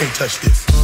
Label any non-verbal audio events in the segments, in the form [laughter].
can't touch this.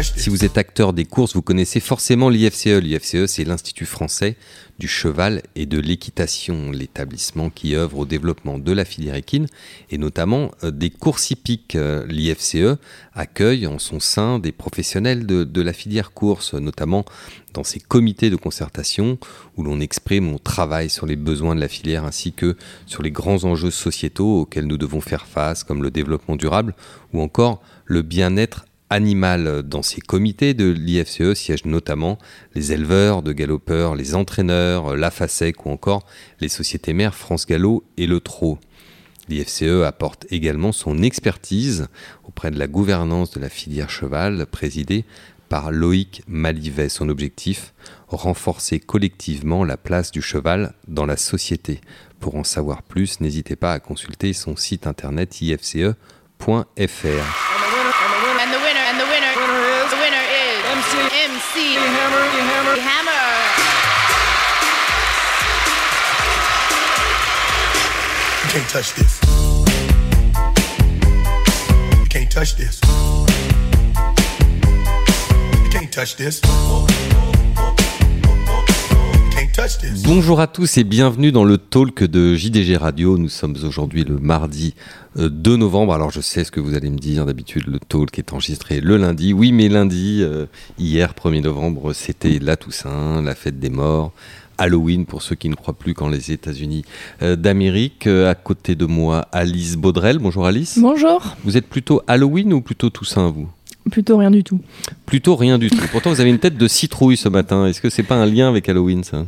Si vous êtes acteur des courses, vous connaissez forcément l'IFCE. L'IFCE, c'est l'Institut français du cheval et de l'équitation, l'établissement qui œuvre au développement de la filière équine et notamment euh, des courses hippiques. Euh, L'IFCE accueille en son sein des professionnels de, de la filière course, notamment dans ses comités de concertation où l'on exprime, on travaille sur les besoins de la filière ainsi que sur les grands enjeux sociétaux auxquels nous devons faire face, comme le développement durable ou encore le bien-être animal. Dans ces comités de l'IFCE siègent notamment les éleveurs de galopeurs, les entraîneurs, la FASEC ou encore les sociétés mères France Gallo et le Trot. L'IFCE apporte également son expertise auprès de la gouvernance de la filière cheval présidée par Loïc Malivet. Son objectif, renforcer collectivement la place du cheval dans la société. Pour en savoir plus, n'hésitez pas à consulter son site internet ifce.fr. MC Hammer, Hammer, Hammer. You can't touch this. You can't touch this. You can't touch this. Bonjour à tous et bienvenue dans le talk de JDG Radio. Nous sommes aujourd'hui le mardi 2 euh, novembre. Alors je sais ce que vous allez me dire. D'habitude, le talk est enregistré le lundi. Oui, mais lundi, euh, hier 1er novembre, c'était la Toussaint, la fête des morts. Halloween pour ceux qui ne croient plus qu'en les États-Unis euh, d'Amérique. à côté de moi, Alice Baudrel. Bonjour Alice. Bonjour. Vous êtes plutôt Halloween ou plutôt Toussaint, vous? Plutôt rien du tout. Plutôt rien du tout. Pourtant, vous avez une tête de citrouille ce matin. Est-ce que c'est pas un lien avec Halloween, ça?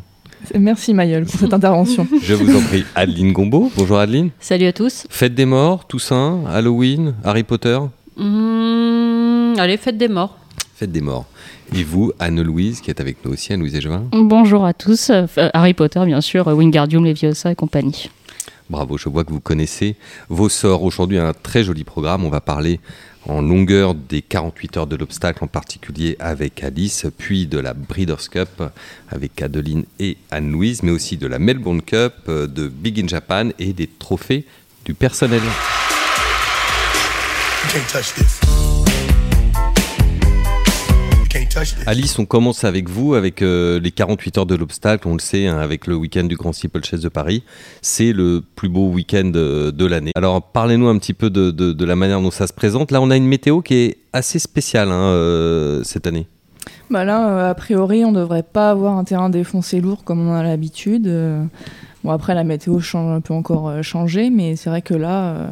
Merci Mayol pour cette intervention. [laughs] Je vous en prie. Adeline Gombeau, bonjour Adeline. Salut à tous. Fête des morts, Toussaint, Halloween, Harry Potter mmh, Allez, fête des morts. Fête des morts. Et vous, Anne-Louise, qui est avec nous aussi, Anne-Louise Égevin Bonjour à tous. Euh, Harry Potter, bien sûr, Wingardium Leviosa et compagnie. Bravo, je vois que vous connaissez vos sorts. Aujourd'hui, un très joli programme. On va parler en longueur des 48 heures de l'obstacle, en particulier avec Alice, puis de la Breeders' Cup avec Adeline et Anne-Louise, mais aussi de la Melbourne Cup, euh, de Big in Japan et des trophées du personnel. Alice, on commence avec vous, avec euh, les 48 heures de l'obstacle, on le sait, hein, avec le week-end du Grand Steeplechase de Paris. C'est le plus beau week-end euh, de, l'année. Alors, parlez-nous un petit peu de, la manière dont ça se présente. Là, on a une météo qui est assez spéciale hein, euh, cette année. Bah là, a priori, on ne devrait pas avoir un terrain défoncé lourd comme on a l'habitude. Bon, après, la météo change, peut encore changer, mais c'est vrai que là,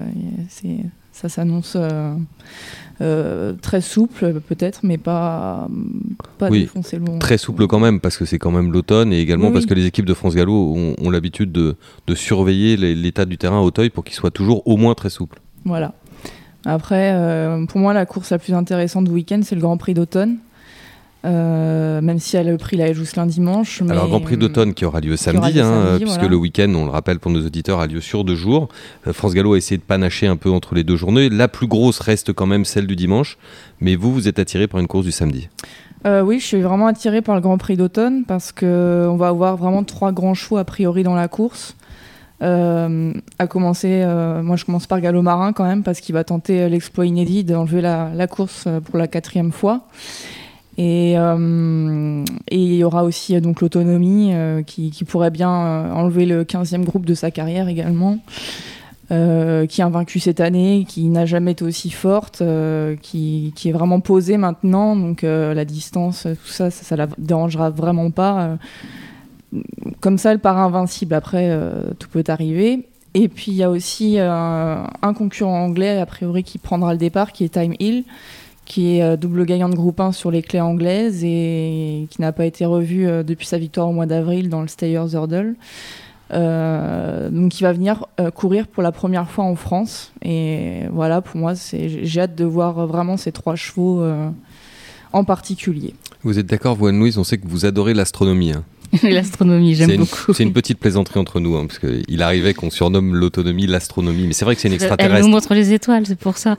ça s'annonce euh, très souple peut-être, mais pas, pas oui, Très souple quand même, parce que c'est quand même l'automne, et également parce que les équipes de France Gallo ont, l'habitude de, de, surveiller l'état du terrain à Hauteuil pour qu'il soit toujours au moins très souple. Voilà. Après, euh, pour moi, la course la plus intéressante du week-end, c'est le Grand Prix d'automne. Euh, même si elle a pris la Jousselin dimanche. Alors, Grand Prix d'automne qui aura lieu samedi, hein, puisque le week-end, on le rappelle pour nos auditeurs, a lieu sur deux jours. Euh, France Gallo a essayé de panacher un peu entre les deux journées. La plus grosse reste quand même celle du dimanche, mais vous, vous êtes attiré par une course du samedi. Euh, oui, je suis vraiment attiré par le Grand Prix d'automne parce qu'on va avoir vraiment trois grands chevaux a priori dans la course. à commencer, moi je commence par Gallo Marin quand même parce qu'il va tenter l'exploit inédit d'enlever la, la, course pour la quatrième fois. Euh, et, il y aura aussi euh, donc l'autonomie euh, qui, pourrait bien enlever le 15e groupe de sa carrière également. qui a vaincu cette année, qui n'a jamais été aussi forte, qui, est vraiment posée maintenant. Donc la distance, tout ça, ça, ne la dérangera vraiment pas. comme ça, elle part invincible. Après, tout peut arriver. Et puis il y a aussi un concurrent anglais, a priori, qui prendra le départ, qui est Time Hill qui est euh, double gagnant de groupe 1 sur les clés anglaises et qui n'a pas été revu euh, depuis sa victoire au mois d'avril dans le Stayers Hurdle. Euh, donc il va venir courir pour la première fois en France et voilà pour moi j'ai hâte de voir vraiment ces trois chevaux en particulier. Vous êtes d'accord vous Anne-Louise? On sait que vous adorez l'astronomie. Hein. [laughs] l'astronomie, j'aime beaucoup. C'est une petite plaisanterie entre nous, hein, parce qu'il arrivait qu'on surnomme l'autonomie l'astronomie, mais c'est vrai que c'est une extraterrestre. Elle nous montre les étoiles, c'est pour ça.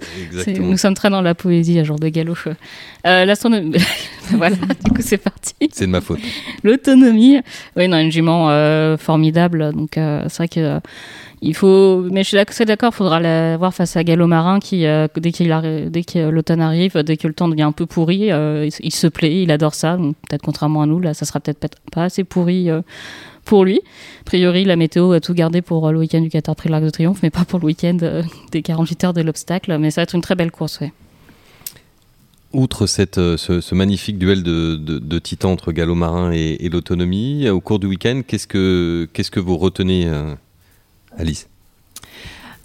Nous sommes très dans la poésie à jour de galop. Euh, l'astronomie, [laughs] [laughs] voilà, du coup c'est parti. C'est de ma faute. L'autonomie. Oui, non, une jument euh, formidable. Donc euh, c'est vrai que euh, il faut. Mais je suis d'accord, il faudra la voir face à Gallo Marin qui, dès qu'il arri- dès que l'automne arrive, dès que le temps devient un peu pourri, il, se plaît, il adore ça. Donc peut-être contrairement à nous, là, ça sera peut-être pas- assez pourri. pour lui. A priori, la météo a tout gardé pour le week-end du Qatar Prix de l'Arc de Triomphe, mais pas pour le week-end des 48 heures de l'obstacle. Mais ça va être une très belle course, ouais. Outre euh, ce, magnifique duel de, titans entre Gallo Marin et, l'autonomie, au cours du week-end, qu'est-ce que, vous retenez, euh, Alice?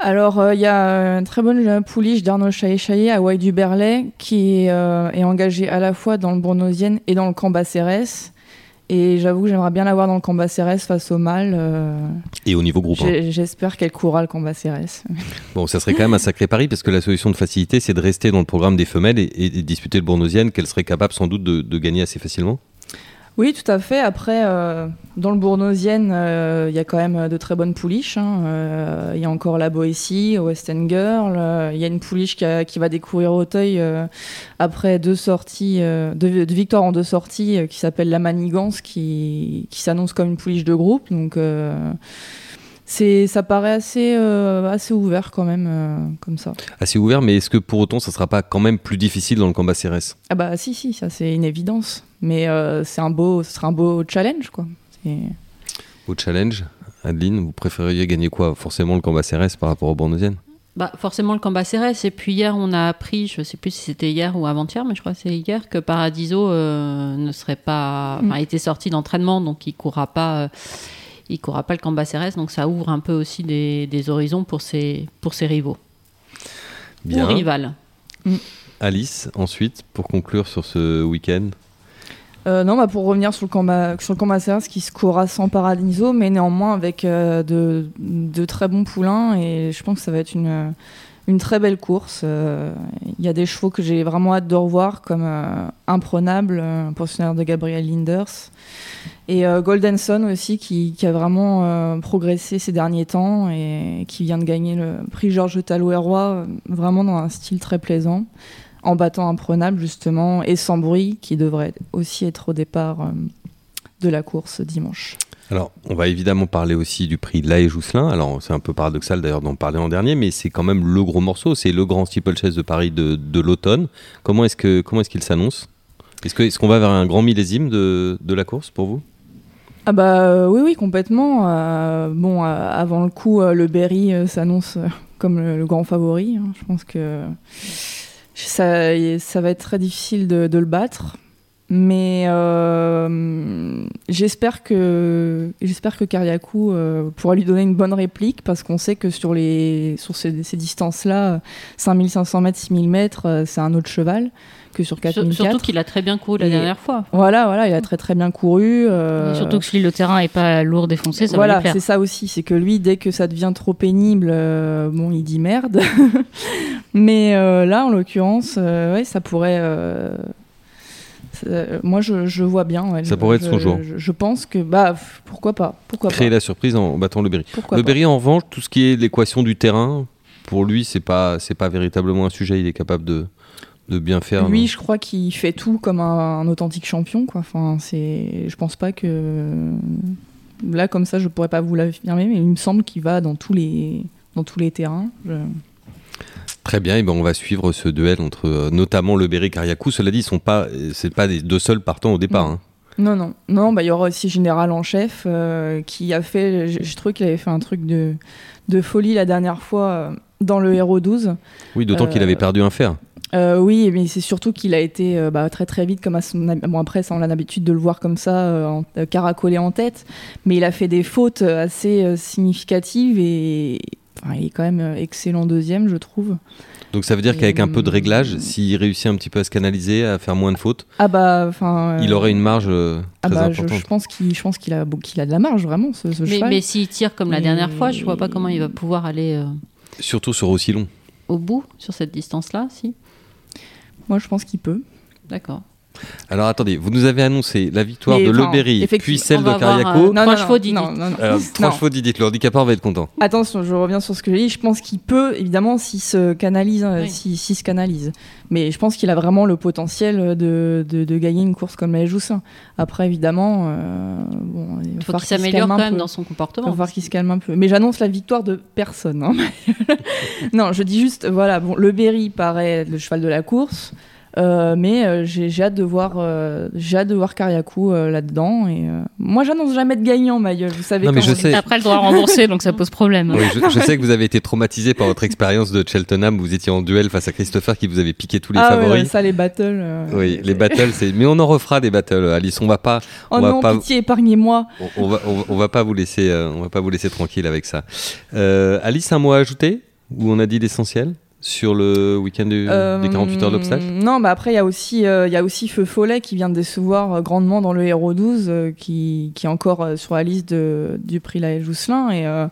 Alors, euh, il y a une très bonne euh, pouliche d'Arnaud Chaillet à Wai du Berlay qui est, euh, engagée à la fois dans le Bournosienne et dans le camp Cérès. Et j'avoue que j'aimerais bien la voir dans le camp Cérès face au mâle. euh, Et au niveau groupe hein. J'espère qu'elle courra le combat Cérès. [laughs] Bon, ça serait quand même un sacré pari parce que la solution de facilité, c'est de rester dans le programme des femelles et, et de disputer le Bournosienne, qu'elle serait capable sans doute de, de gagner assez facilement. Oui, tout à fait. Après, euh, dans le Bournosienne, euh, il y a quand même de très bonnes pouliches. hein. Euh, Il y a encore la Boétie, West End Girl. euh, Il y a une pouliche qui, a- qui va découvrir Auteuil euh, après deux sorties, euh, deux, deux victoires en deux sorties, euh, qui s'appelle la Manigance, qui, qui s'annonce comme une pouliche de groupe. Donc, euh, c'est, ça paraît assez, euh, assez ouvert quand même, euh, comme ça. Assez ouvert, mais est-ce que pour autant, ça sera pas quand même plus difficile dans le combat CRS Ah bah si, si, ça c'est une évidence. Mais euh, c'est un beau, ce sera un beau challenge, quoi. C'est- Au challenge, Adeline, vous préfériez gagner quoi? Forcément le combat CRS par rapport au Bournosienne Bah, forcément le combat CRS. Et puis hier, on a appris, je sais plus si c'était hier ou avant-hier, mais je crois que c'est hier, que Paradiso euh, ne serait pas. Enfin, Mm. était sorti d'entraînement, donc il courra pas. Il courra pas le combat CRS, donc ça ouvre un peu aussi des, des horizons pour ses, pour ses rivaux. Bien. Ou rivales. Alice, ensuite, pour conclure sur ce week-end. Euh, non, bah pour revenir sur le combat, sur le combat Serres, qui se courra sans Paradiso, mais néanmoins avec euh, de, de très bons poulains, et je pense que ça va être une, une très belle course. Euh, Il y a des chevaux que j'ai vraiment hâte de revoir, comme euh, Imprenable, euh, un pensionnaire de Gabriel Linders, et Golden Sun aussi, qui, a vraiment progressé ces derniers temps, et qui vient de gagner le prix Georges Talouet-Roi, euh, vraiment dans un style très plaisant en battant imprenable justement et sans bruit qui devrait aussi être au départ de la course dimanche. Alors, on va évidemment parler aussi du prix La et Jousselin. Alors, c'est un peu paradoxal d'ailleurs d'en parler en dernier, mais c'est quand même le gros morceau. C'est le grand steeplechase de Paris de, l'automne. Comment est-ce qu'il s'annonce? Est-ce qu'on va vers un grand millésime de, la course pour vous? Ah bah euh, oui oui complètement. Euh, bon euh, avant le coup le Berry s'annonce comme le, grand favori. hein. Je pense que ça, va être très difficile de le battre. Mais euh, j'espère que j'espère que Kariakou euh, pourra lui donner une bonne réplique parce qu'on sait que sur les sur ces, ces distances-là, 5500 mètres, 6000 mètres, euh, c'est un autre cheval que sur Sur- 4004. surtout qu'il a très bien couru la Et- dernière fois. Voilà, voilà, il a très très bien couru. euh, Et surtout que si le terrain est pas lourd défoncé, ça va voilà, lui plaire. c'est ça aussi, c'est que lui, dès que ça devient trop pénible, bon, il dit merde. [laughs] Mais là, en l'occurrence, ouais, ça pourrait. Euh, moi, je, je vois bien. ouais, Ça pourrait être son jour. Je, je pense que, bah, pourquoi pas Pourquoi Créer pas la surprise en battant le Berry. Pourquoi le Berry, en revanche, tout ce qui est l'équation du terrain, pour lui, c'est pas c'est pas véritablement un sujet. Il est capable de de bien faire. Lui, non je crois qu'il fait tout comme un, un authentique champion, quoi. Enfin, c'est, je pense pas que là, comme ça, je pourrais pas vous l'affirmer, mais il me semble qu'il va dans tous les dans tous les terrains. Je- Très bien, et ben on va suivre ce duel entre euh, notamment le Berry et Kariakou. Cela dit, ils sont pas, euh, c'est pas les deux seuls partants au départ. Non. hein. Non, non, non, bah il y aura aussi Général en chef euh, qui a fait, je, je trouve qu'il avait fait un truc de, de folie la dernière fois dans le Héros 12. Oui, d'autant qu'il avait perdu un fer. Euh, oui, mais c'est surtout qu'il a été euh, bah, très très vite, comme à son bon après ça on a l'habitude de le voir comme ça, euh, en- caracolé en tête, mais il a fait des fautes assez significatives et enfin, il est quand même euh, excellent deuxième, je trouve. Donc ça veut dire qu'avec un peu de hum, réglage, s'il réussit un petit peu à se canaliser, à faire moins de fautes, Ah bah enfin. il euh, aurait une marge euh, Ah très bah, je, importante. je pense qu'il, je pense qu'il a, qu'il a de la marge vraiment ce, ce Mais, cheval. mais s'il tire comme la dernière fois, je vois pas comment il va pouvoir aller euh, Surtout sur aussi long. au bout sur cette distance-là, si. Moi je pense qu'il peut. D'accord. Alors attendez, vous nous avez annoncé la victoire Mais, de enfin, Leberry, puis celle de voir, Cariaco. euh, Non, Trois non, chevaux, non, Didit. non, non, non. Alors, trois chevaux dites, le handicapeur va être content. Attention, je reviens sur ce que j'ai dit. Je pense qu'il peut, évidemment, s'il se canalise, euh, Oui. s'il se canalise. Mais je pense qu'il a vraiment le potentiel de, de, de gagner une course comme la Joussin. Après, évidemment, euh, bon, il Il faut qu'il s'améliore quand même peu. dans son Il va comportement. falloir qu'il se calme un peu. Mais j'annonce la victoire de personne. hein. [laughs] non, je dis juste, voilà, bon, le Berry paraît le cheval de la course. Euh, mais euh, j'ai j'ai hâte de voir, euh, j'ai hâte de voir Kariakou euh, là-dedans. Et euh, moi, j'annonce jamais de gagnant, Mailleul. Vous savez. Non, mais je sais. Après, elle doit rembourser, donc ça pose problème. Oui, je, je sais que vous avez été traumatisé par votre expérience de Cheltenham. où Vous étiez en duel face à Christopher qui vous avait piqué tous les ah favoris. ouais, ça, les battles. euh, Oui, les battles, c'est. Mais on en refera des battles, Alice. On va pas, Oh on va non, pas- pitié, épargnez-moi. on, on va, on, va- on va pas vous laisser, euh, on va pas vous laisser tranquille avec ça. Euh, Alice, un mot à ajouter? Ou on a dit l'essentiel? Sur le week-end du- Euh, des 48 heures d'obstacle Non, bah après, il y, a aussi, euh, il y a aussi Feu Follet qui vient de décevoir euh, grandement dans le Héros 12, euh, qui, qui est encore euh, sur la liste de- du prix La Jousselin. Et euh,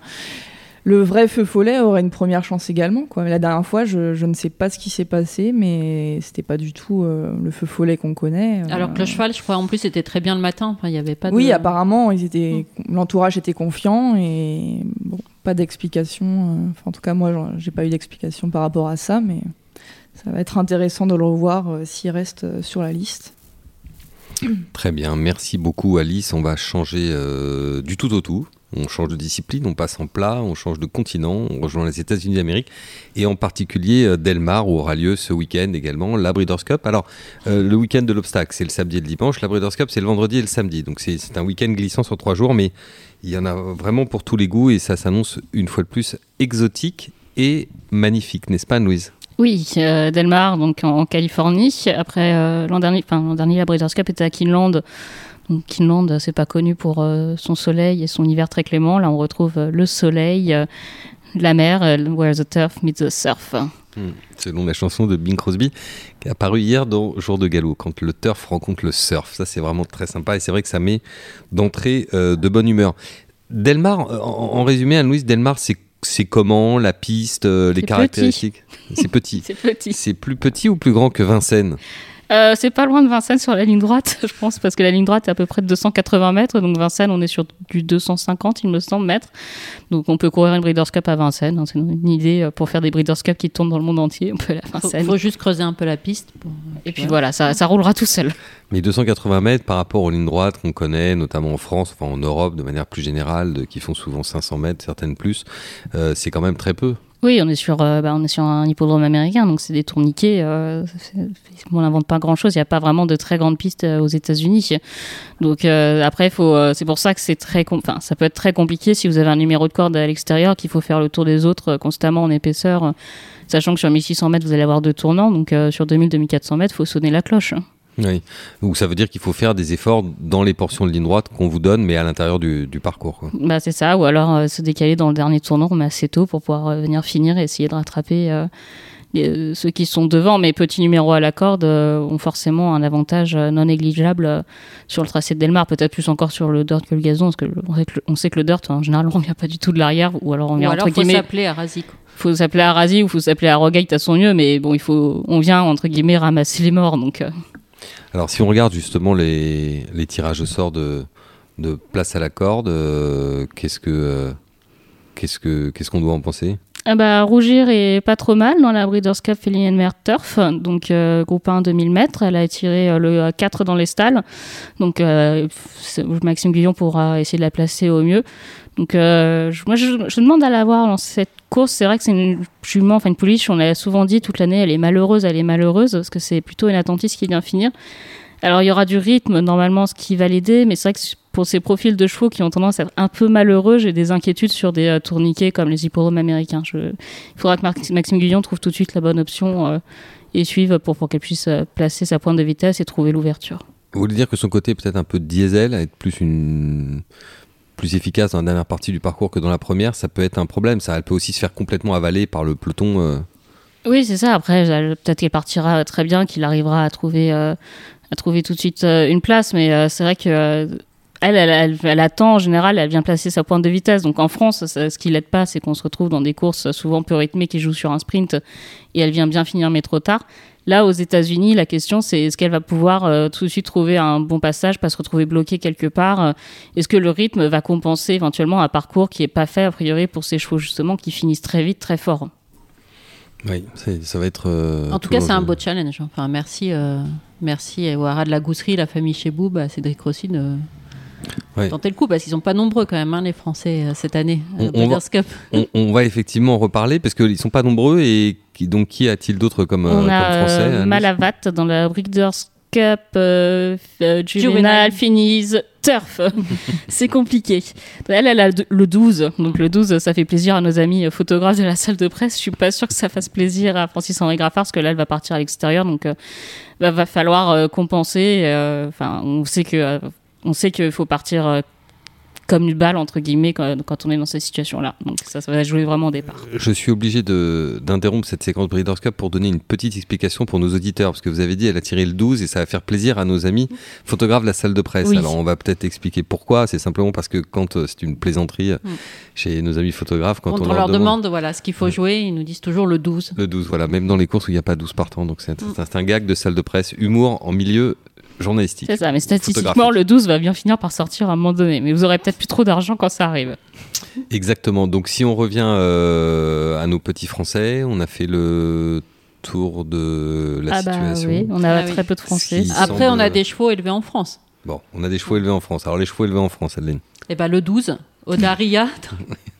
le vrai Feu Follet aurait une première chance également. Quoi. La dernière fois, je, je ne sais pas ce qui s'est passé, mais c'était pas du tout euh, le Feu Follet qu'on connaît. euh. Alors que le cheval, je crois, en plus, était très bien le matin. Enfin, il n'y avait pas de... Oui, apparemment, ils étaient, l'entourage était confiant et bon, pas d'explication. euh, en tout cas, moi, j'ai pas eu d'explication par rapport à ça, mais ça va être intéressant de le revoir euh, s'il reste euh, sur la liste. Très bien, merci beaucoup Alice. On va changer du tout au tout. On change de discipline, on passe en plat, on change de continent, on rejoint les États-Unis d'Amérique et en particulier euh, Delmar où aura lieu ce week-end également la Breeders' Cup. Alors euh, le week-end de l'obstacle c'est le samedi et le dimanche, la Breeders' Cup c'est le vendredi et le samedi. Donc c'est un week-end glissant sur trois jours, mais il y en a vraiment pour tous les goûts et ça s'annonce une fois de plus exotique et magnifique, n'est-ce pas Louise Oui, euh, Delmar, donc en, en Californie. Après, euh, l'an dernier, enfin, l'an dernier, la Breeders' Cup était à Kinland. Donc, Kinland, c'est pas connu pour euh, son soleil et son hiver très clément. Là, on retrouve euh, le soleil, euh, la mer, euh, where the turf meets the surf. Hmm. Selon la chanson de Bing Crosby qui est apparue hier dans Jour de Galop, quand le turf rencontre le surf. Ça, c'est vraiment très sympa et c'est vrai que ça met d'entrée euh, de bonne humeur. Delmar, euh, en, en résumé, Anne-Louise, Delmar, c'est c'est comment la piste, euh, les caractéristiques? C'est petit. [laughs] C'est petit. C'est plus petit ou plus grand que Vincennes? Euh, c'est pas loin de Vincennes sur la ligne droite, [laughs] je pense, parce que la ligne droite est à peu près de 280 mètres. Donc Vincennes, on est sur du 250, il me semble, mètres. Donc on peut courir une Breeders' Cup à Vincennes. hein. C'est une idée euh, pour faire des Breeders' Cup qui tournent dans le monde entier. On peut aller à faut, Vincennes. faut juste creuser un peu la piste. pour- Et puis voilà, ça, ça roulera tout seul. Mais 280 mètres par rapport aux lignes droites qu'on connaît, notamment en France, enfin en Europe de manière plus générale, de- qui font souvent 500 mètres, certaines plus, euh, c'est quand même très peu. Oui, on est sur, euh, bah, on est sur un hippodrome américain, donc c'est des tourniquets. euh, on n'invente pas grand-chose. Il n'y a pas vraiment de très grandes pistes euh, aux États-Unis. Donc après, faut, c'est pour ça que c'est très, enfin, ça peut être très compliqué si vous avez un numéro de corde à l'extérieur, qu'il faut faire le tour des autres constamment en épaisseur, sachant que sur 1600 mètres vous allez avoir deux tournants, donc sur 2000-2400 mètres, faut sonner la cloche. Oui. Donc ça veut dire qu'il faut faire des efforts dans les portions de ligne droite qu'on vous donne, mais à l'intérieur du, du parcours. quoi. Bah c'est ça, ou alors euh, se décaler dans le dernier tournant, mais assez tôt pour pouvoir euh, venir finir et essayer de rattraper euh, les- euh, ceux qui sont devant. Mais petits numéros à la corde euh, ont forcément un avantage euh, non négligeable euh, sur le tracé de Delmar, peut-être plus encore sur le dirt que le gazon, parce que le- on sait que le, on sait que le dirt en général [laughs] on vient pas du tout de l'arrière, ou alors on Ou vient alors, entre faut guillemets. s'appeler à Razi. quoi. Faut s'appeler à Razi ou faut s'appeler à Rogate à son mieux, mais bon il faut, on vient entre guillemets ramasser les morts, donc. euh, Alors si on regarde justement les, tirages au sort de, de place à la corde, euh, euh, qu'est-ce que qu'est-ce qu'on doit en penser? Ah bah, Rougir est pas trop mal dans la Breeders' Cup Féline Turf, donc euh, groupe 1 2000 mètres. Elle a tiré le 4 dans les stalles, donc Maxime Guillon pourra essayer de la placer au mieux. Donc euh, moi je, demande à la voir dans cette course. C'est vrai que c'est une jument, enfin une pouliche, on l'a souvent dit toute l'année, elle est malheureuse, elle est malheureuse, parce que c'est plutôt une attentiste qui vient finir. Alors il y aura du rythme normalement, ce qui va l'aider, mais c'est vrai que pour ces profils de chevaux qui ont tendance à être un peu malheureux, j'ai des inquiétudes sur des euh, tourniquets comme les hippodromes américains. Il faudra que Maxime Guillon trouve tout de suite la bonne option euh, et suive pour, pour qu'elle puisse placer sa pointe de vitesse et trouver l'ouverture. Vous voulez dire que son côté peut-être un peu diesel, être plus une plus efficace dans la dernière partie du parcours que dans la première, ça peut être un problème. Ça, elle peut aussi se faire complètement avaler par le peloton. euh. Oui, c'est ça. Après, peut-être qu'elle partira très bien, qu'il arrivera à trouver, euh, à trouver tout de suite euh, une place. Mais c'est vrai que elle, elle, elle- attend en général, elle vient placer sa pointe de vitesse. Donc en France, ce qui l'aide pas, c'est qu'on se retrouve dans des courses souvent peu rythmées qui jouent sur un sprint et elle vient bien finir mais trop tard. Là, aux États-Unis, la question c'est est-ce qu'elle va pouvoir euh, tout de suite trouver un bon passage, pas se retrouver bloquée quelque part euh, Est-ce que le rythme va compenser éventuellement un parcours qui est pas fait a priori pour ces chevaux justement qui finissent très vite, très fort? Oui, ça va être. Euh, en tout, cas, c'est un beau challenge. Enfin, merci, merci à Ouara de la Gousserie, la famille Cheboub, à Cédric Rossi de tenter le coup parce qu'ils sont pas nombreux quand même hein, les Français cette année on, va, on, va, effectivement en reparler parce qu'ils sont pas nombreux et donc, qui a-t-il d'autre comme, euh, on a, Français euh, Malavat dans la Breeders' Cup, euh, Juvenile, Finise, Turf. [laughs] c'est compliqué. Elle, elle a le 12. Donc le 12, ça fait plaisir à nos amis photographes de la salle de presse. Je suis pas sûre que ça fasse plaisir à Francis Henri Graffard parce que là, elle va partir à l'extérieur. Donc, il va, va, falloir compenser. Enfin, on sait que on sait qu'il faut partir comme une balle entre guillemets quand, on est dans cette situation-là. Donc ça, ça va jouer vraiment au départ. Je suis obligé d'interrompre cette séquence Breeders' Cup pour donner une petite explication pour nos auditeurs parce que vous avez dit elle a tiré le 12 et ça va faire plaisir à nos amis photographes de la salle de presse. Alors on va peut-être expliquer pourquoi. C'est simplement parce que quand euh, c'est une plaisanterie euh, mm. chez nos amis photographes, quand, on, leur, demande, voilà ce qu'il faut jouer, ils nous disent toujours le 12. Le 12, voilà, même dans les courses où il n'y a pas 12 partants. Donc c'est mm. un gag de salle de presse, humour en milieu journalistique. C'est ça, mais statistiquement, le 12 va bien finir par sortir à un moment donné. Mais vous aurez peut-être plus trop d'argent quand ça arrive. Exactement. Donc, si on revient euh, à nos petits Français, on a fait le tour de la ah bah situation. oui, on a ah très peu de Français. Après, on a des chevaux élevés en France. Bon, on a des chevaux élevés en France. Alors, les chevaux élevés en France, Adeline? Eh bien, le 12, Odaria,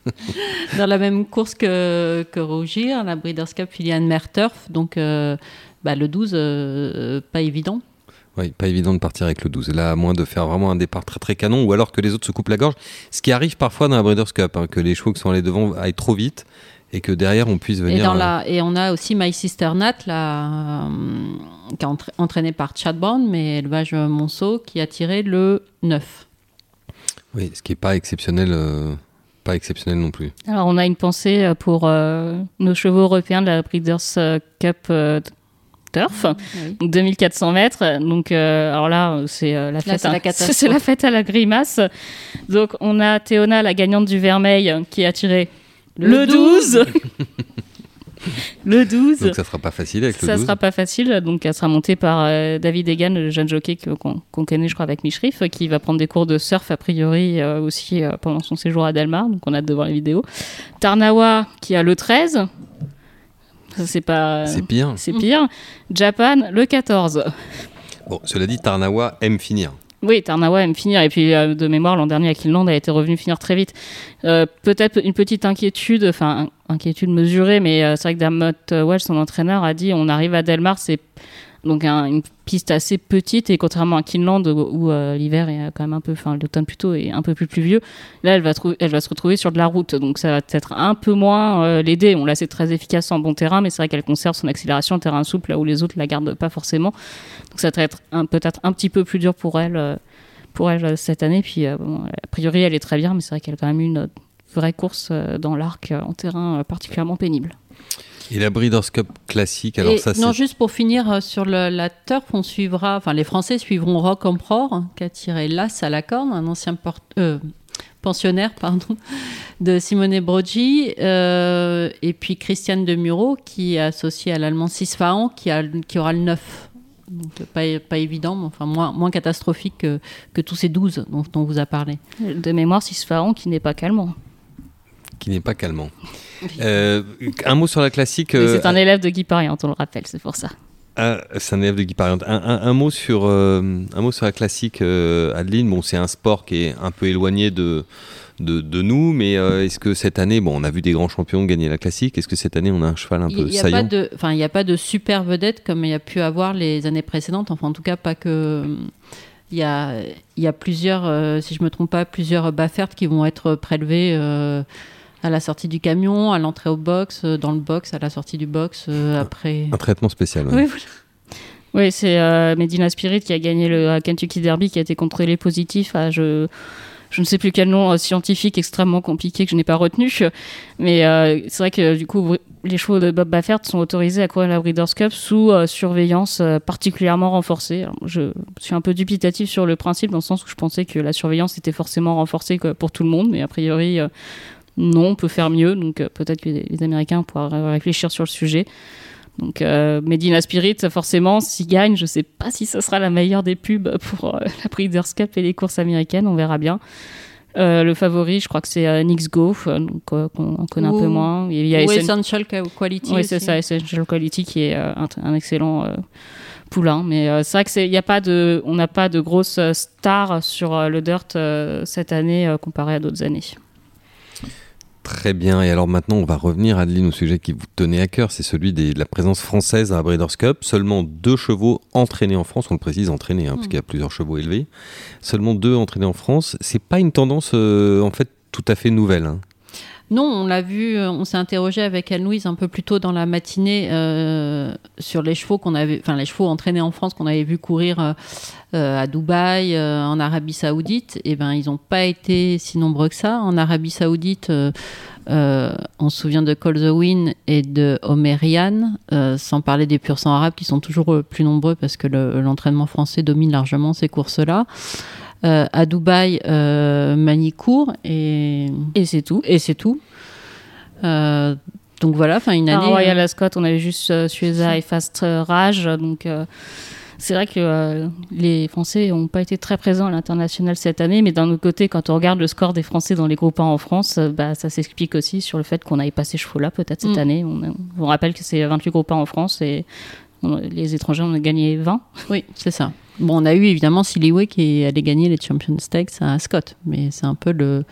[laughs] dans la même course que, que Rougir, la Breeders' Cup Filiane Merturf. Donc, euh, bah, le 12, euh, pas évident. Oui, pas évident de partir avec le 12. Là, à moins de faire vraiment un départ très très canon, ou alors que les autres se coupent la gorge. Ce qui arrive parfois dans la Breeders' Cup, hein, que les chevaux qui sont allés devant aillent trop vite et que derrière on puisse venir. Et, dans la... Euh, et on a aussi My Sister Nat, là, euh, qui est entraînée par Chad Brown, mais élevage Monceau, qui a tiré le 9. Oui, ce qui n'est pas exceptionnel. Euh, pas exceptionnel non plus. Alors, on a une pensée pour nos chevaux européens de la Breeders' Cup turf, 2400 mètres. Donc, euh, alors là, c'est euh, la fête. C'est [laughs] la, fête à la grimace. Donc, on a Théona, la gagnante du Vermeil, qui a tiré le, 12. le 12. [laughs] Donc ça sera pas facile avec le 12. Ça sera pas facile. Donc elle sera montée par euh, David Egan, le jeune jockey qu'on connaît, je crois, avec Michrif, qui va prendre des cours de surf a priori aussi pendant son séjour à Delmar. Donc on a hâte de voir les vidéos. Tarnawa qui a le 13 c'est pas. C'est pire. C'est pire. Japan, le 14. Bon, cela dit, Tarnawa aime finir. Oui, Tarnawa aime finir. Et puis, euh, de mémoire, l'an dernier, Kinland a été revenu finir très vite. Euh, peut-être une petite inquiétude, enfin, inquiétude mesurée, mais euh, c'est vrai que Dermot Welch, son entraîneur, a dit on arrive à Delmar, c'est donc une piste assez petite et contrairement à Kinland où, euh, l'hiver est quand même un peu, enfin l'automne plutôt est un peu plus pluvieux, là elle va, se retrouver sur de la route donc ça va être un peu moins euh, l'aider. On l'a c'est très efficace en bon terrain mais c'est vrai qu'elle conserve son accélération en terrain souple là où les autres la gardent pas forcément. Donc ça va être peut-être un petit peu plus dur pour elle, euh, pour elle cette année. Puis a priori elle est très bien mais c'est vrai qu'elle a quand même eu une vraie course dans l'arc en terrain particulièrement pénible. Et la Breeders' Cup classique, alors ça Non, juste pour finir euh, sur la turf, on suivra, enfin les Français suivront Rock Emperor, qui a tiré l'As à la corne, un ancien euh, pensionnaire pardon, [laughs] de Simone Broggi, euh, et puis Christiane de Muro, qui est associée à l'allemand Sisfahan, qui, a, qui aura le 9. Donc, pas, pas évident, mais enfin moins, moins catastrophique que, que tous ces 12 dont, on vous a parlé. De mémoire, Sisfahan qui n'est pas calmant. Qui n'est pas calmant. Euh, un mot sur la classique. c'est un euh, élève de Guy Pariente, on le rappelle, c'est pour ça. Ah, c'est un élève de Guy Pariente. Un, mot sur, euh, un mot sur la classique, Adeline. Bon, c'est un sport qui est un peu éloigné de, de, nous, mais est-ce que cette année, bon, on a vu des grands champions gagner la classique, est-ce que cette année on a un cheval un peu saillant Enfin, il n'y a pas de super vedette comme il y a pu avoir les années précédentes, enfin en tout cas pas que... Il y a, y a plusieurs, si je me trompe pas, plusieurs Baffert qui vont être prélevés à la sortie du camion, à l'entrée au box, euh, dans le box, à la sortie du box, euh, après. Un traitement spécial. Oui, Oui, c'est euh, Medina Spirit qui a gagné le Kentucky Derby, qui a été contrôlé positif à je, je ne sais plus quel nom scientifique extrêmement compliqué que je n'ai pas retenu. Mais c'est vrai que du coup, les chevaux de Bob Baffert sont autorisés à courir la Breeders' Cup sous surveillance particulièrement renforcée. je suis un peu dubitatif sur le principe, dans le sens où je pensais que la surveillance était forcément renforcée pour tout le monde, mais a priori, non, on peut faire mieux. Donc euh, peut-être que les, Américains pourront réfléchir sur le sujet. Donc Medina Spirit, forcément, s'il gagne, je sais pas si ce sera la meilleure des pubs pour [laughs] la Breeders' Cup et les courses américaines, on verra bien. Euh, le favori, je crois que c'est euh, Nix Go, euh, qu'on connaît un peu moins. Il y a Essential Quality. Oui, c'est ça, Essential Quality qui est un, excellent poulain. Mais c'est vrai que y a pas de, on n'a pas de grosses stars sur le dirt cette année comparé à d'autres années. Très bien. Et alors maintenant, on va revenir, Adeline, au sujet qui vous tenait à cœur. C'est celui de la présence française à la Breeders' Cup. Seulement deux chevaux entraînés en France. On le précise, entraînés, hein, parce hmm. qu'il y a plusieurs chevaux élevés. Seulement deux entraînés en France. C'est pas une tendance, euh, en fait, tout à fait nouvelle. Hein. Non, on l'a vu, euh, on s'est interrogé avec Anne-Louise un peu plus tôt dans la matinée euh, sur les chevaux qu'on avait, enfin les chevaux entraînés en France qu'on avait vu courir euh, à Dubaï, en Arabie Saoudite. Et eh ben, ils n'ont pas été si nombreux que ça. En Arabie Saoudite, on se souvient de Call et de Omerian, sans parler des pur sang arabes qui sont toujours plus nombreux parce que l'entraînement français domine largement ces courses-là. Euh, à Dubaï, euh, Manicourt et, et c'est tout. Et c'est tout. Euh, donc voilà, enfin une année. Royal Ascot, on avait juste Sueza et Fast Rage, donc c'est vrai que les Français n'ont pas été très présents à l'international cette année, mais d'un autre côté, quand on regarde le score des Français dans les groupes 1 en France, bah, ça s'explique aussi sur le fait qu'on n'avait pas ces chevaux-là peut-être cette mm. année. On, vous rappelle que c'est 28 groupes 1 en France et les étrangers ont gagné 20. Oui, c'est ça. Bon, on a eu évidemment Silly qui allait gagner les Champions Stakes à Scott, mais c'est un peu le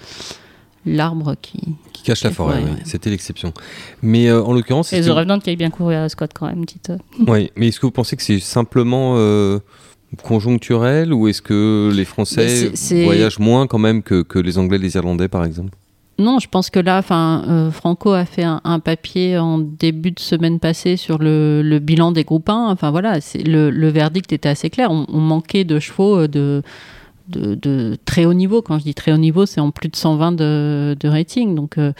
l'arbre qui... qui cache la forêt. oui. C'était l'exception. Mais euh, en l'occurrence, et The Revenant qui a bien couru à Scott quand même, petite. Euh. [laughs] oui, mais est-ce que vous pensez que c'est simplement euh, conjoncturel ou est-ce que les Français voyagent moins quand même que, que les Anglais, les Irlandais, par exemple? Non, je pense que là, enfin, euh, Franco a fait un, papier en début de semaine passée sur le, bilan des groupes 1. Enfin voilà, le, le, verdict était assez clair. On, manquait de chevaux euh, de, de, très haut niveau. Quand je dis très haut niveau, c'est en plus de 120 de, rating. Donc euh,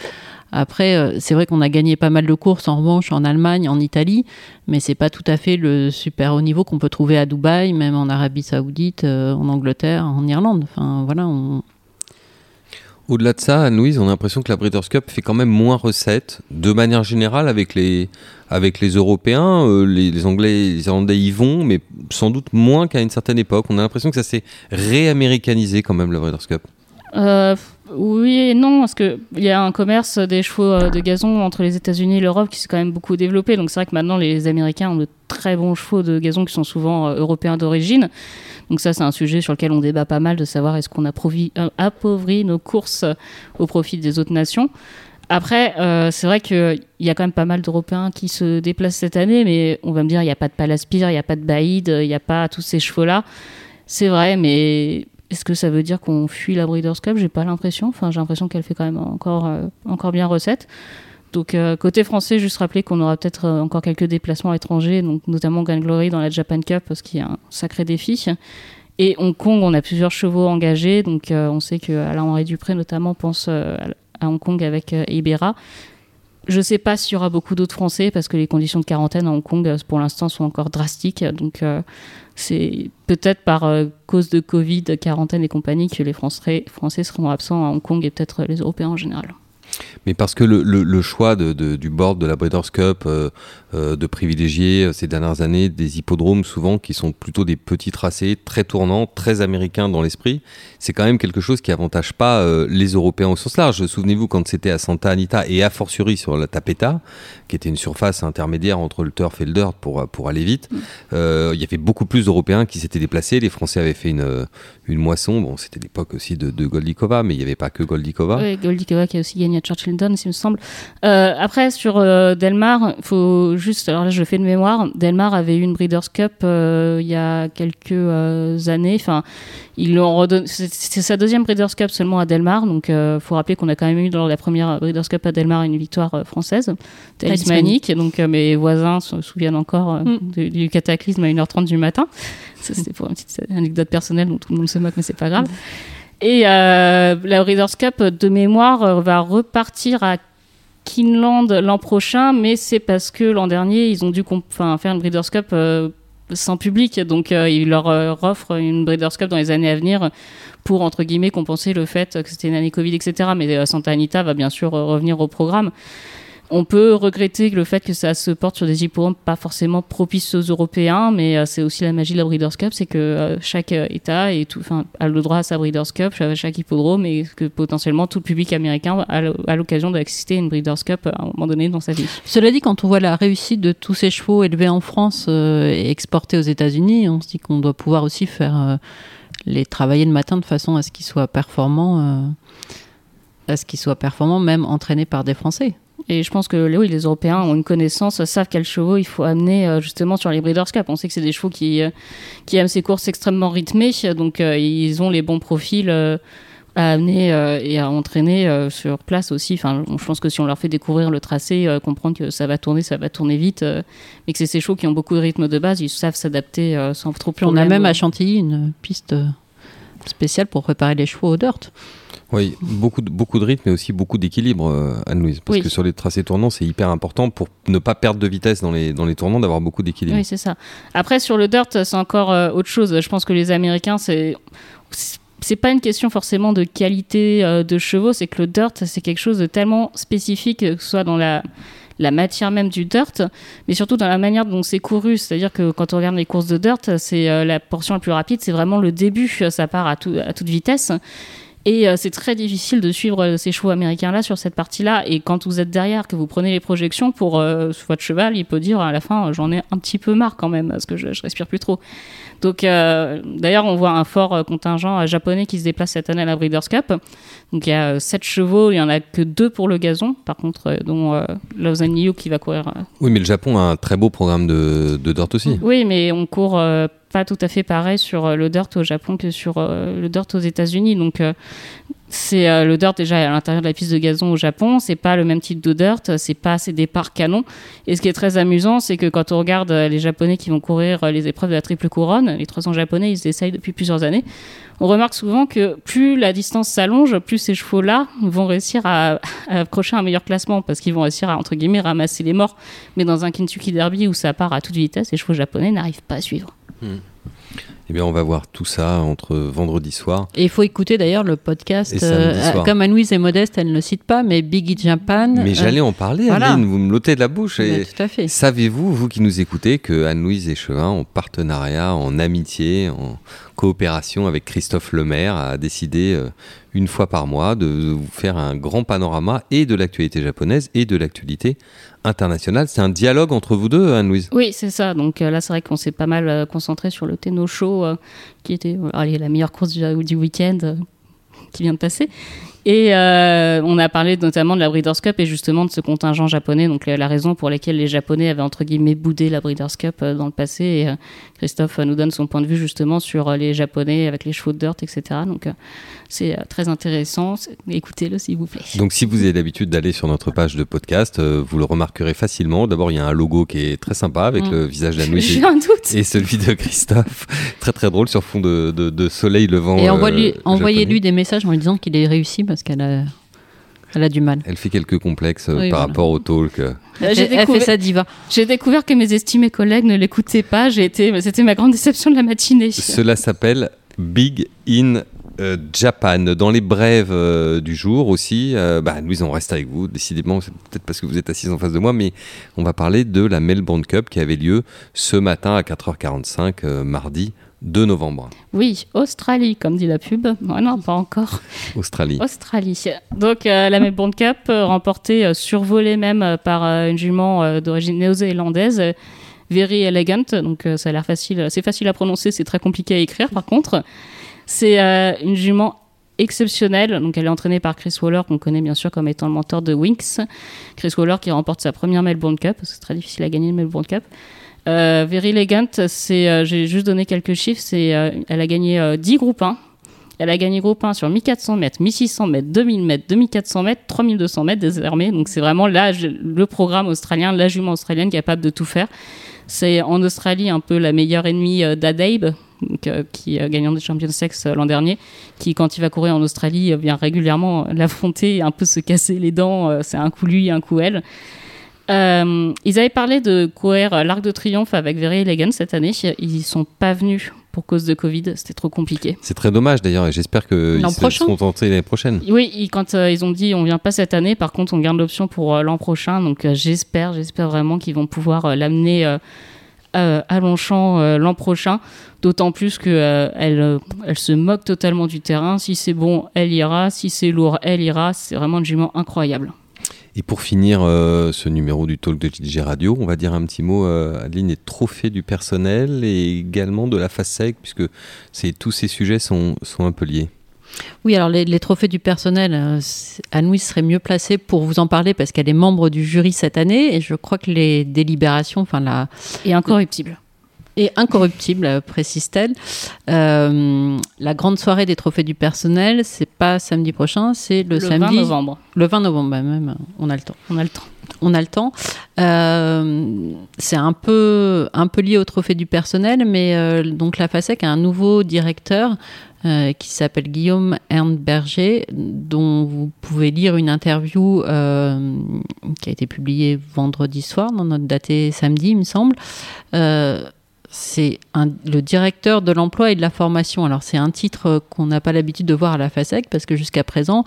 après, c'est vrai qu'on a gagné pas mal de courses en revanche en Allemagne, en Italie, mais c'est pas tout à fait le super haut niveau qu'on peut trouver à Dubaï, même en Arabie Saoudite, en Angleterre, en Irlande. Enfin voilà, au-delà de ça, Anne-Louise, on a l'impression que la Breeders' Cup fait quand même moins recettes, de manière générale, avec les, avec les Européens. Euh, les, Anglais les Irlandais y vont, mais sans doute moins qu'à une certaine époque. On a l'impression que ça s'est réaméricanisé quand même, la Breeders' Cup. Euh, oui et non, parce qu'il y a un commerce des chevaux euh, de gazon entre les États-Unis et l'Europe qui s'est quand même beaucoup développé. Donc c'est vrai que maintenant, les Américains ont de très bons chevaux de gazon qui sont souvent européens d'origine. Donc ça, c'est un sujet sur lequel on débat pas mal de savoir est-ce qu'on euh, appauvrit nos courses au profit des autres nations. Après, euh, c'est vrai qu'il y a quand même pas mal d'Européens qui se déplacent cette année, mais on va me dire, il n'y a pas de Palaspire, il n'y a pas de Baïd, il n'y a pas tous ces chevaux-là. C'est vrai, mais est-ce que ça veut dire qu'on fuit la Breeders' Cup? J'ai pas l'impression. Enfin, j'ai l'impression qu'elle fait quand même encore, euh, encore bien recette. Donc euh, côté français, juste rappeler qu'on aura peut-être euh, encore quelques déplacements étrangers, donc notamment Gun Glory dans la Japan Cup, ce qui est un sacré défi. Et Hong Kong, on a plusieurs chevaux engagés, donc on sait que Alain-Henri Dupré notamment pense à Hong Kong avec Ibera. Je ne sais pas s'il y aura beaucoup d'autres Français parce que les conditions de quarantaine à Hong Kong pour l'instant sont encore drastiques. Donc c'est peut-être par cause de Covid, quarantaine et compagnie que les Français, Français seront absents à Hong Kong et peut-être les Européens en général. Mais parce que le, le, choix de, du board de la Breeders' Cup euh, euh, de privilégier euh, ces dernières années des hippodromes souvent qui sont plutôt des petits tracés très tournants, très américains dans l'esprit, c'est quand même quelque chose qui avantage pas les Européens au sens large. Souvenez-vous quand c'était à Santa Anita et a fortiori sur la Tapeta, qui était une surface intermédiaire entre le turf et le dirt pour, pour aller vite, mm. il y avait beaucoup plus d'Européens qui s'étaient déplacés. Les Français avaient fait une, une moisson. Bon, c'était l'époque aussi de, de, Goldikova, mais il n'y avait pas que Goldikova. Oui, Goldikova qui a aussi gagné Churchill Downs, il me semble. Euh, après, sur euh, Delmar, il faut juste. Alors là, je le fais de mémoire. Delmar avait eu une Breeders' Cup euh, il y a quelques années. Enfin, ils l'ont redonné. C'est sa deuxième Breeders' Cup seulement à Delmar. Donc, il faut rappeler qu'on a quand même eu dans la première Breeders' Cup à Delmar une victoire française, talismanique. Donc, mes voisins se souviennent encore mm. du, cataclysme à 1h30 du matin. Ça, c'était pour une petite anecdote personnelle dont tout le monde se moque, mais c'est pas grave. Et euh, la Breeders' Cup, de mémoire, euh, va repartir à Kinland l'an prochain, mais c'est parce que l'an dernier, ils ont dû faire une Breeders' Cup euh, sans public. Donc, ils leur offrent une Breeders' Cup dans les années à venir pour, entre guillemets, compenser le fait que c'était une année Covid, etc. Mais Santa Anita va bien sûr revenir au programme. On peut regretter le fait que ça se porte sur des hippodromes pas forcément propices aux Européens, mais c'est aussi la magie de la Breeders' Cup, c'est que chaque État et tout, a le droit à sa Breeders' Cup, chaque hippodrome, et que potentiellement tout le public américain a l'occasion d'assister à une Breeders' Cup à un moment donné dans sa vie. Cela dit, quand on voit la réussite de tous ces chevaux élevés en France et exportés aux États-Unis, on se dit qu'on doit pouvoir aussi faire les travailler le matin de façon à ce qu'ils soient performants, euh, à ce qu'ils soient performants, même entraînés par des Français. Et je pense que oui, les Européens ont une connaissance, savent quels chevaux il faut amener euh, justement sur les Breeders' Cup. On sait que c'est des chevaux qui, euh, qui aiment ces courses extrêmement rythmées, donc ils ont les bons profils à amener et à entraîner sur place aussi. Enfin, je pense que si on leur fait découvrir le tracé, comprendre que ça va tourner, ça va tourner vite, mais que c'est ces chevaux qui ont beaucoup de rythme de base, ils savent s'adapter sans trop problème. On a même à Chantilly une piste spécial pour préparer les chevaux au dirt. Oui, beaucoup de, beaucoup de rythme, mais aussi beaucoup d'équilibre, euh, Anne-Louise. Parce que sur les tracés tournants, c'est hyper important pour ne pas perdre de vitesse dans les, dans les tournants, d'avoir beaucoup d'équilibre. Oui, c'est ça. Après, sur le dirt, c'est encore euh, autre chose. Je pense que les Américains, c'est c'est pas une question forcément de qualité euh, de chevaux, c'est que le dirt, c'est quelque chose de tellement spécifique, que ce soit dans la, la matière même du dirt, mais surtout dans la manière dont c'est couru. C'est-à-dire que quand on regarde les courses de dirt, c'est euh, la portion la plus rapide, c'est vraiment le début, ça part à, à toute vitesse. Et euh, c'est très difficile de suivre euh, ces chevaux américains-là sur cette partie-là. Et quand vous êtes derrière, que vous prenez les projections pour votre cheval, il peut dire à la fin, j'en ai un petit peu marre quand même, parce que je, je respire plus trop. Donc, d'ailleurs, on voit un fort contingent japonais qui se déplace cette année à la Breeders' Cup. Donc il y a 7 euh, chevaux, il n'y en a que 2 pour le gazon, par contre, euh, dont euh, Lausanne qui va courir. Oui, mais le Japon a un très beau programme de, de dirt aussi. Oui, mais on court pas tout à fait pareil sur le dirt au Japon que sur le dirt aux États-Unis. Donc c'est euh, le dirt déjà à l'intérieur de la piste de gazon au Japon, c'est pas le même type de dirt, c'est pas assez départs canons. Et ce qui est très amusant, c'est que quand on regarde euh, les Japonais qui vont courir euh, les épreuves de la triple couronne, les 300 Japonais, ils essayent depuis plusieurs années. On remarque souvent que plus la distance s'allonge, plus ces chevaux-là vont réussir à, accrocher un meilleur classement parce qu'ils vont réussir à entre guillemets ramasser les morts. Mais dans un Kentucky Derby où ça part à toute vitesse, les chevaux japonais n'arrivent pas à suivre. Eh bien, on va voir tout ça entre vendredi soir. Et il faut écouter d'ailleurs le podcast. Euh, comme Anne-Louise est modeste, elle ne le cite pas, mais Biggie Japan. Mais j'allais en parler, Anne, vous me l'ôtez de la bouche. Et tout à fait. Savez-vous, vous qui nous écoutez, que Anne-Louise Échevin, en partenariat, en amitié, en coopération avec Christophe Lemaire, a décidé euh, une fois par mois de vous faire un grand panorama et de l'actualité japonaise et de l'actualité international. C'est un dialogue entre vous deux, Anne-Louise Oui, c'est ça. Donc euh, là, c'est vrai qu'on s'est pas mal euh, concentré sur le Tenno Show, euh, qui était la meilleure course du week-end qui vient de passer. Et euh, on a parlé notamment de la Breeders' Cup et justement de ce contingent japonais, donc la raison pour laquelle les Japonais avaient entre guillemets boudé la Breeders' Cup euh, dans le passé. Et euh, Christophe nous donne son point de vue justement sur les Japonais avec les chevaux de dirt, etc. Donc c'est très intéressant. Écoutez-le s'il vous plaît. Donc si vous avez l'habitude d'aller sur notre page de podcast, vous le remarquerez facilement. D'abord, il y a un logo qui est très sympa avec mm. le visage [laughs] d'Anouis et, et, celui de Christophe. très très drôle sur fond de, de, soleil levant. Et envoyez-lui des messages en lui disant qu'il est réussi parce qu'elle a, elle a du mal. Elle fait quelques complexes euh, par rapport au talk. Euh. J'ai elle fait sa diva. J'ai découvert que mes estimés collègues ne l'écoutaient pas. C'était ma grande déception de la matinée. Cela s'appelle Big in euh, Japan. Dans les brèves du jour aussi, bah, Louise, on reste avec vous. Décidément, c'est peut-être parce que vous êtes assise en face de moi, mais on va parler de la Melbourne Cup qui avait lieu ce matin à 4h45, mardi 2 novembre. Oui, Australie, comme dit la pub. non, pas encore. Australie. Australie. Donc euh, la Melbourne Cup, euh, remportée, euh, survolée même par une jument d'origine néo-zélandaise, Very Elegant. Donc ça a l'air facile. C'est facile à prononcer, c'est très compliqué à écrire par contre. C'est une jument exceptionnelle. Donc, elle est entraînée par Chris Waller, qu'on connaît bien sûr comme étant le mentor de Winx. Chris Waller qui remporte sa première Melbourne Cup. C'est très difficile à gagner une Melbourne Cup. Euh, Very Elegant, euh, j'ai juste donné quelques chiffres, euh, elle a gagné 10 groupes 1. Elle a gagné groupe 1 sur 1400 mètres, 1600 mètres, 2000 mètres, 2400 mètres, 3200 mètres désormais. Donc c'est vraiment là le programme australien, la jument australienne capable de tout faire. C'est en Australie un peu la meilleure ennemie d'Adabe, qui est gagnant des Champions Sex l'an dernier, qui quand il va courir en Australie vient régulièrement l'affronter, un peu se casser les dents. c'est un coup lui, un coup elle. Euh, ils avaient parlé de courir l'Arc de Triomphe avec Very Elegant cette année. Ils sont pas venus pour cause de Covid. C'était trop compliqué. C'est très dommage d'ailleurs, et j'espère qu'ils se tentés l'année prochaine. Oui, ils- quand euh, ils ont dit on vient pas cette année, par contre on garde l'option pour euh, l'an prochain. Donc j'espère, j'espère vraiment qu'ils vont pouvoir l'amener euh, à, Longchamp euh, l'an prochain. D'autant plus que euh, elle, elle se moque totalement du terrain. Si c'est bon, elle ira. Si c'est lourd, elle ira. C'est vraiment une jument incroyable. Et pour finir euh, ce numéro du talk de JG Radio, on va dire un petit mot, euh, Adeline, des trophées du personnel et également de la FASEC, puisque tous ces sujets sont, sont un peu liés. Oui, alors les, les trophées du personnel, euh, Anne-Louise serait mieux placée pour vous en parler parce qu'elle est membre du jury cette année et je crois que les délibérations, enfin la Et incorruptible. Et incorruptible, euh, précise-t-elle. Euh, la grande soirée des trophées du personnel, c'est pas samedi prochain, c'est le, Le, samedi 20 novembre. le 20 novembre, bah, même. On a le temps. On a le temps. on a le temps. Euh, c'est un peu, un peu lié au trophée du personnel, mais euh, donc la FASEC a un nouveau directeur qui s'appelle Guillaume Ernst Berger, dont vous pouvez lire une interview euh, qui a été publiée vendredi soir dans notre daté samedi, il me semble. Euh, c'est le directeur de l'emploi et de la formation. Alors c'est un titre euh, qu'on n'a pas l'habitude de voir à la FASEC parce que jusqu'à présent,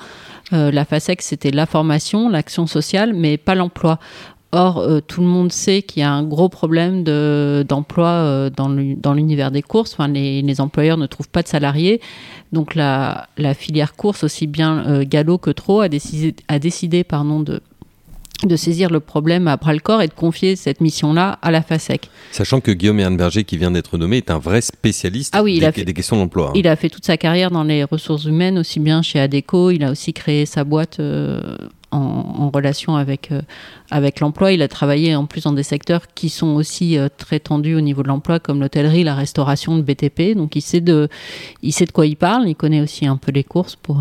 euh, la FASEC c'était la formation, l'action sociale, mais pas l'emploi. Or, euh, tout le monde sait qu'il y a un gros problème de- d'emploi dans l'u- dans l'univers des courses. Enfin, les, employeurs ne trouvent pas de salariés. Donc, la, filière course, aussi bien galop que trop, a décidé, a décidé pardon, de, de saisir le problème à bras le corps et de confier cette mission-là à la FASEC. Sachant que Guillaume Ernberger, qui vient d'être nommé, est un vrai spécialiste Ah oui, il des, a fait- des questions d'emploi. hein. Il a fait toute sa carrière dans les ressources humaines, aussi bien chez ADECO. Il a aussi créé sa boîte euh, en, en relation avec, euh, avec l'emploi. Il a travaillé en plus dans des secteurs qui sont aussi euh, très tendus au niveau de l'emploi, comme l'hôtellerie, la restauration, le BTP. Donc il sait, de, il sait de quoi il parle. Il connaît aussi un peu les courses pour.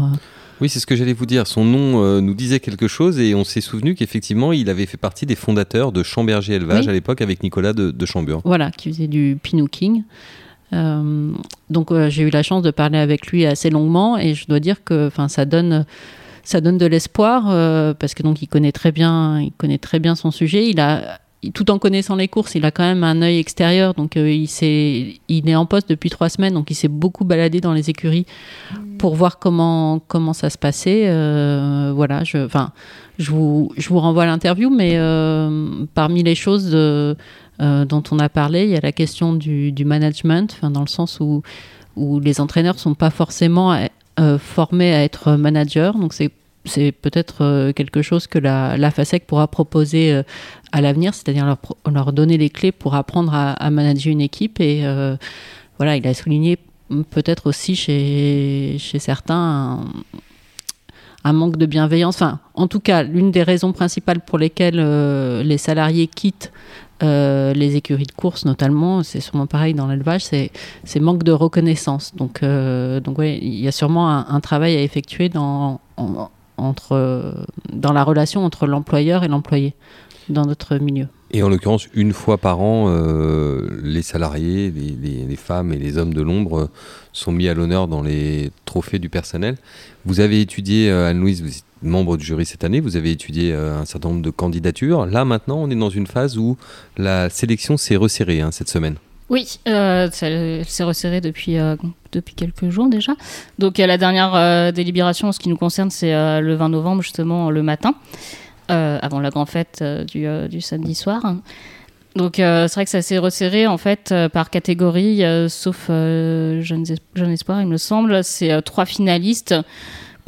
Oui, c'est ce que j'allais vous dire. Son nom euh, nous disait quelque chose et on s'est souvenu qu'effectivement, il avait fait partie des fondateurs de Chamberger Élevage Oui. à l'époque avec Nicolas de, de Chambure. voilà, qui faisait du pinooking. Euh, donc euh, j'ai eu la chance de parler avec lui assez longuement et je dois dire que ça donne ça donne de l'espoir euh, parce que donc il connaît très bien il connaît très bien son sujet il a tout en connaissant les courses il a quand même un œil extérieur donc euh, il s'est il est en poste depuis trois semaines donc il s'est beaucoup baladé dans les écuries pour voir comment comment ça se passait Euh, voilà je je vous je vous renvoie à l'interview mais euh, parmi les choses dont on a parlé. Il y a la question du, management, dans le sens où, où les entraîneurs ne sont pas forcément formés à être managers. Donc c'est c'est peut-être euh, quelque chose que la, FASEC pourra proposer euh, à l'avenir, c'est-à-dire leur, donner les clés pour apprendre à, manager une équipe. Et euh, voilà, il a souligné peut-être aussi chez, certains un, manque de bienveillance. Enfin, en tout cas, l'une des raisons principales pour lesquelles les salariés quittent les écuries de course notamment, c'est sûrement pareil dans l'élevage, c'est manque de reconnaissance. Donc, il y a sûrement un, travail à effectuer dans, entre, dans la relation entre l'employeur et l'employé dans notre milieu. Et en l'occurrence, une fois par an, euh, les salariés, les, les- les femmes et les hommes de l'ombre euh, sont mis à l'honneur dans les trophées du personnel. Vous avez étudié, euh, Anne-Louise, vous êtes membre du jury cette année, vous avez étudié euh, un certain nombre de candidatures. Là, maintenant, on est dans une phase où la sélection s'est resserrée hein, cette semaine. Oui, euh, elle s'est resserrée depuis, euh, depuis quelques jours déjà. Donc la dernière euh, délibération, en ce qui nous concerne, c'est euh, le 20 novembre, justement, le matin, euh, avant la grande fête du, samedi soir. Donc c'est vrai que ça s'est resserré en fait par catégorie, sauf Jeunes Es- Jeunes Espoirs, il me semble. C'est trois finalistes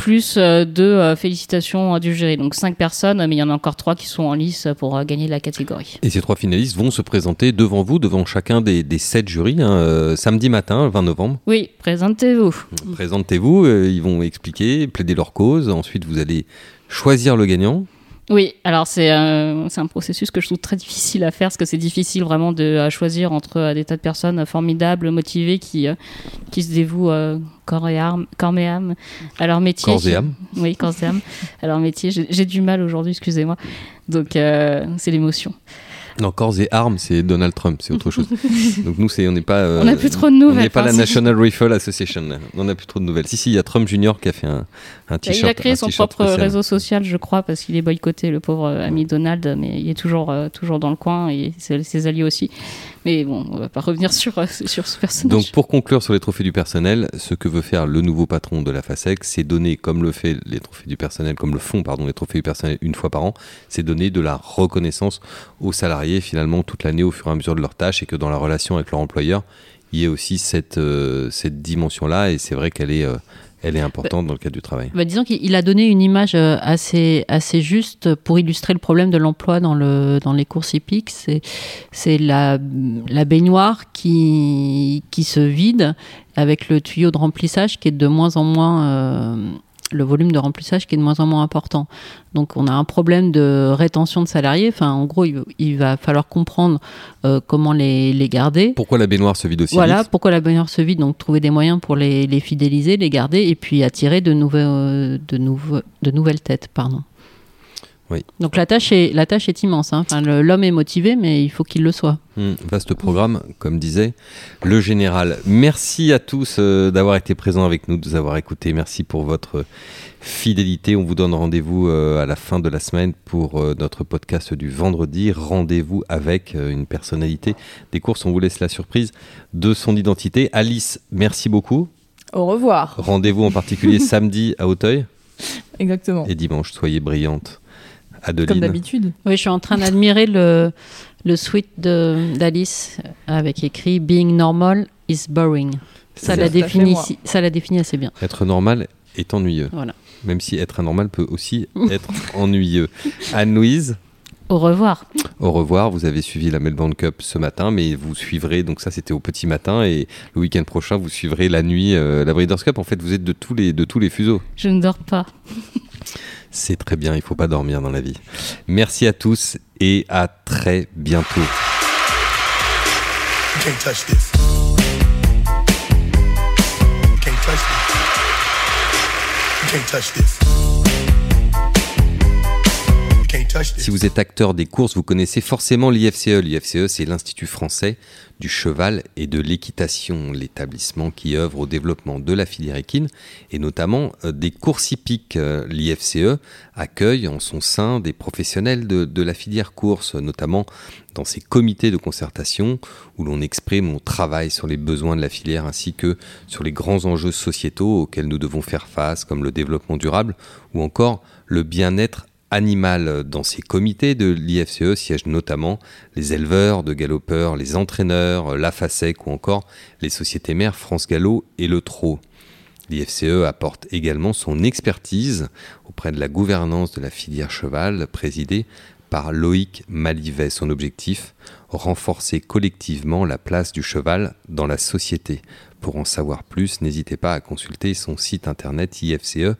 plus euh, deux euh, félicitations euh, du jury. Donc cinq personnes, mais il y en a encore trois qui sont en lice pour gagner la catégorie. Et ces trois finalistes vont se présenter devant vous, devant chacun des, des sept jurys, hein, samedi matin, le 20 novembre. Oui, présentez-vous. Présentez-vous, ils vont expliquer, plaider leur cause. Ensuite, vous allez choisir le gagnant. Oui, alors c'est euh, c'est un processus que je trouve très difficile à faire parce que c'est difficile vraiment de choisir entre euh, des tas de personnes formidables, motivées qui, euh, qui se dévouent euh, corps, et âme, corps et âme à leur métier. Corps et âme. [laughs] Oui, corps et âme à leur métier. J'ai du mal aujourd'hui, excusez-moi. Donc euh, c'est l'émotion. Non, Corps et Armes, c'est Donald Trump, c'est autre chose. [laughs] Donc nous, c'est on n'est pas. on n'a plus trop de nouvelles. On n'est pas la National Rifle Association. On n'a plus trop de nouvelles. Si, si, il y a Trump Junior qui a fait un, un t-shirt. Il a créé son propre réseau social, je crois, parce qu'il est boycotté, le pauvre ami Donald, mais il est toujours, toujours dans le coin et ses alliés aussi. Mais bon, on va pas revenir sur, euh, sur ce personnage. Donc pour conclure sur les trophées du personnel, ce que veut faire le nouveau patron de la FASEC, c'est donner, comme le fait les trophées du personnel, comme le font les trophées du personnel une fois par an, c'est donner de la reconnaissance aux salariés finalement toute l'année au fur et à mesure de leurs tâches et que dans la relation avec leur employeur, il y ait aussi cette, euh, dimension-là et c'est vrai qu'elle est... Euh, elle est importante dans le cadre du travail. Bah, disons qu'il a donné une image euh, assez, assez juste pour illustrer le problème de l'emploi dans, le, dans les courses hippiques. C'est la, la baignoire qui, qui se vide avec le tuyau de remplissage qui est de moins en moins euh, le volume de remplissage qui est de moins en moins important. Donc on a un problème de rétention de salariés. Enfin, en gros, il, va falloir comprendre euh, comment les, les, garder. Pourquoi la baignoire se vide aussi Voilà, pourquoi la baignoire se vide? Donc trouver des moyens pour les, les fidéliser, les garder et puis attirer de, nouvelles, de, nouveau, de nouvelles têtes. Pardon. Donc la tâche est, la tâche est immense. Hein. Enfin, l'homme est motivé, mais il faut qu'il le soit. Mmh, vaste programme, comme disait le général. Merci à tous euh, d'avoir été présents avec nous, de nous avoir écoutés. Merci pour votre fidélité. On vous donne rendez-vous euh, à la fin de la semaine pour euh, notre podcast du vendredi. Rendez-vous avec une personnalité des courses. On vous laisse la surprise de son identité. Alice, merci beaucoup. Au revoir. Rendez-vous en particulier [laughs] samedi à Auteuil. Exactement. Et dimanche, soyez brillante. Comme d'habitude. Oui, je suis en train d'admirer le, le suite d'Alice avec écrit Being normal is boring. Ça la, définit, ça la définit assez bien. Être normal est ennuyeux. Voilà. Même si être anormal peut aussi [laughs] être ennuyeux. Anne-Louise au revoir. Au revoir. Vous avez suivi la Melbourne Cup ce matin, mais vous suivrez, donc ça c'était au petit matin, et le week-end prochain, vous suivrez la nuit euh, la Breeders' Cup. En fait, vous êtes de tous les, de tous les fuseaux. Je ne dors pas. [laughs] C'est très bien, il ne faut pas dormir dans la vie. Merci à tous et à très bientôt. Si vous êtes acteur des courses, vous connaissez forcément l'IFCE. L'IFCE, c'est l'Institut français du cheval et de l'équitation, l'établissement qui œuvre au développement de la filière équine et notamment euh, des courses hippiques. Euh, L'IFCE accueille en son sein des professionnels de, la filière course, notamment dans ses comités de concertation où l'on exprime, on travaille sur les besoins de la filière ainsi que sur les grands enjeux sociétaux auxquels nous devons faire face, comme le développement durable ou encore le bien-être animal. Dans ces comités de l'IFCE siègent notamment les éleveurs de galopeurs, les entraîneurs, la FASEC ou encore les sociétés mères France Gallo et le Trot. L'IFCE apporte également son expertise auprès de la gouvernance de la filière cheval présidée par Loïc Malivet. Son objectif, renforcer collectivement la place du cheval dans la société. Pour en savoir plus, n'hésitez pas à consulter son site internet ifce.fr.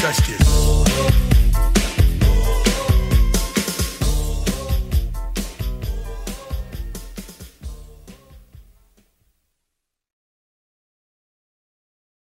Can't touch this.